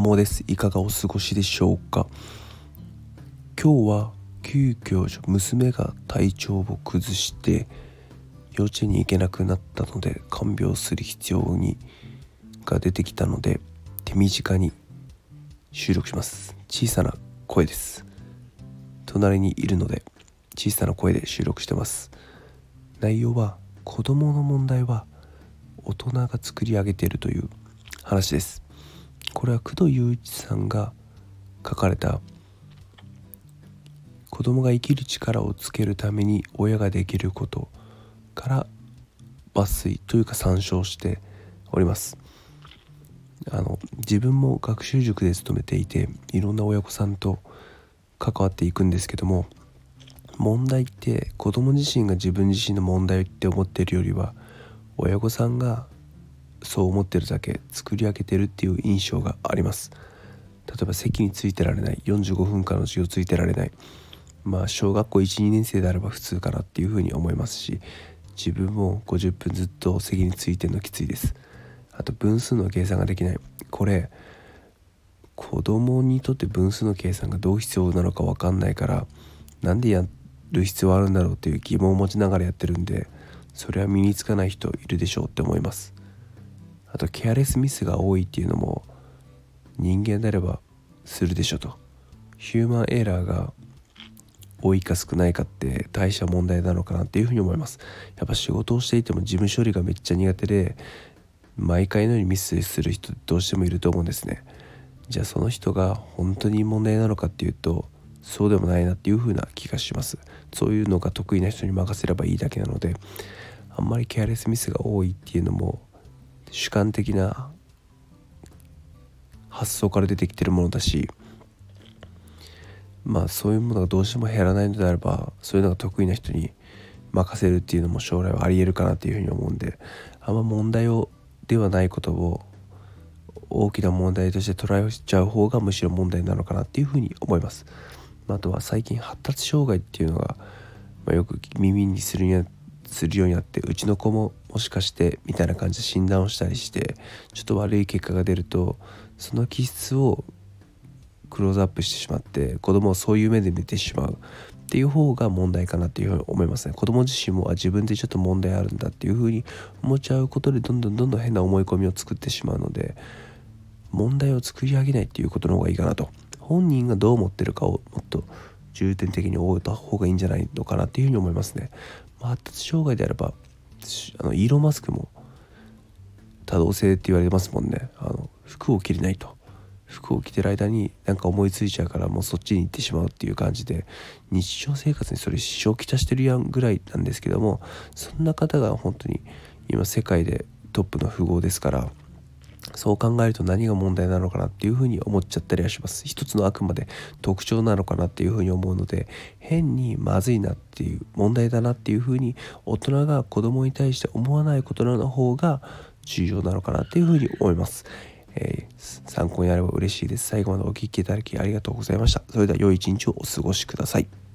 マモです。いかがお過ごしでしょうか？今日は急遽娘が体調を崩して幼稚園に行けなくなったので看病する必要にが出てきたので手短に収録します。小さな声です。隣にいるので小さな声で収録してます。内容は子供の問題は大人が作り上げているという話です。これは工藤雄一さんが書かれた。子供が生きる力をつけるために親ができることから抜粋というか参照しております。あの自分も学習塾で勤めていていろんな親御さんと関わっていくんですけども問題って子供自身が自分自身の問題って思ってるよりは親御さんがそう思ってるだけ作り上げてるっていう印象があります。例えば席についてられない。45分間の授業ついてられない。まあ小学校12年生であれば普通かなっていうふうに思いますし自分も50分ずっと席についてるのきついです。あと分数の計算ができない。これ子供にとって分数の計算がどう必要なのか分かんないからなんでやる必要あるんだろうっていう疑問を持ちながらやってるんでそれは身につかない人いるでしょうって思います。あとケアレスミスが多いっていうのも人間であればするでしょと。ヒューマンエラーが多いか少ないかって大した問題なのかなっていうふうに思います。やっぱ仕事をしていても事務処理がめっちゃ苦手で毎回のようにミスする人どうしてもいると思うんですね。じゃあその人が本当に問題なのかっていうとそうでもないなっていう風な気がします。そういうのが得意な人に任せればいいだけなのであんまりケアレスミスが多いっていうのも主観的な発想から出てきてるものだしまあそういうものがどうしても減らないのであればそういうのが得意な人に任せるっていうのも将来はありえるかなっていうふうに思うんであんま問題をではないことを大きな問題として捉えちゃう方がむしろ問題なのかなっていうふうに思います。あとは最近発達障害っていうのが、まあ、よく耳にするにするようになってうちの子ももしかしてみたいな感じで診断をしたりしてちょっと悪い結果が出るとその気質をクローズアップしてしまって子供をそういう目で見てしまうっていう方が問題かなっていうふうに思いますね。子供自身もあ自分でちょっと問題あるんだっていうふうに思っちゃうことでどんどんどんどん変な思い込みを作ってしまうので問題を作り上げないっていうことの方がいいかなと。本人がどう思ってるかをもっと重点的に覚えた方がいいんじゃないのかなっていうふうに思いますね、発達障害であればあのイーロン・マスクも多動性って言われますもんね。あの服を着れないと。服を着てる間になんか思いついちゃうからもうそっちに行ってしまうっていう感じで日常生活にそれ支障をきたしてるやんぐらいなんですけどもそんな方が本当に今世界でトップの富豪ですからそう考えると何が問題なのかなっていうふうに思っちゃったりはします。一つのあくまで特徴なのかなっていうふうに思うので変にまずいなっていう問題だなっていうふうに大人が子供に対して思わないことの方が重要なのかなっていうふうに思います、えー、参考になれば嬉しいです。最後までお聴きいただきありがとうございました。それでは良い一日をお過ごしください。